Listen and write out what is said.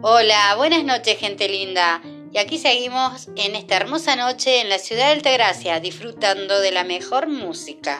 Hola, buenas noches gente linda. Y aquí seguimos en esta hermosa noche en la ciudad de Altagracia disfrutando de la mejor música.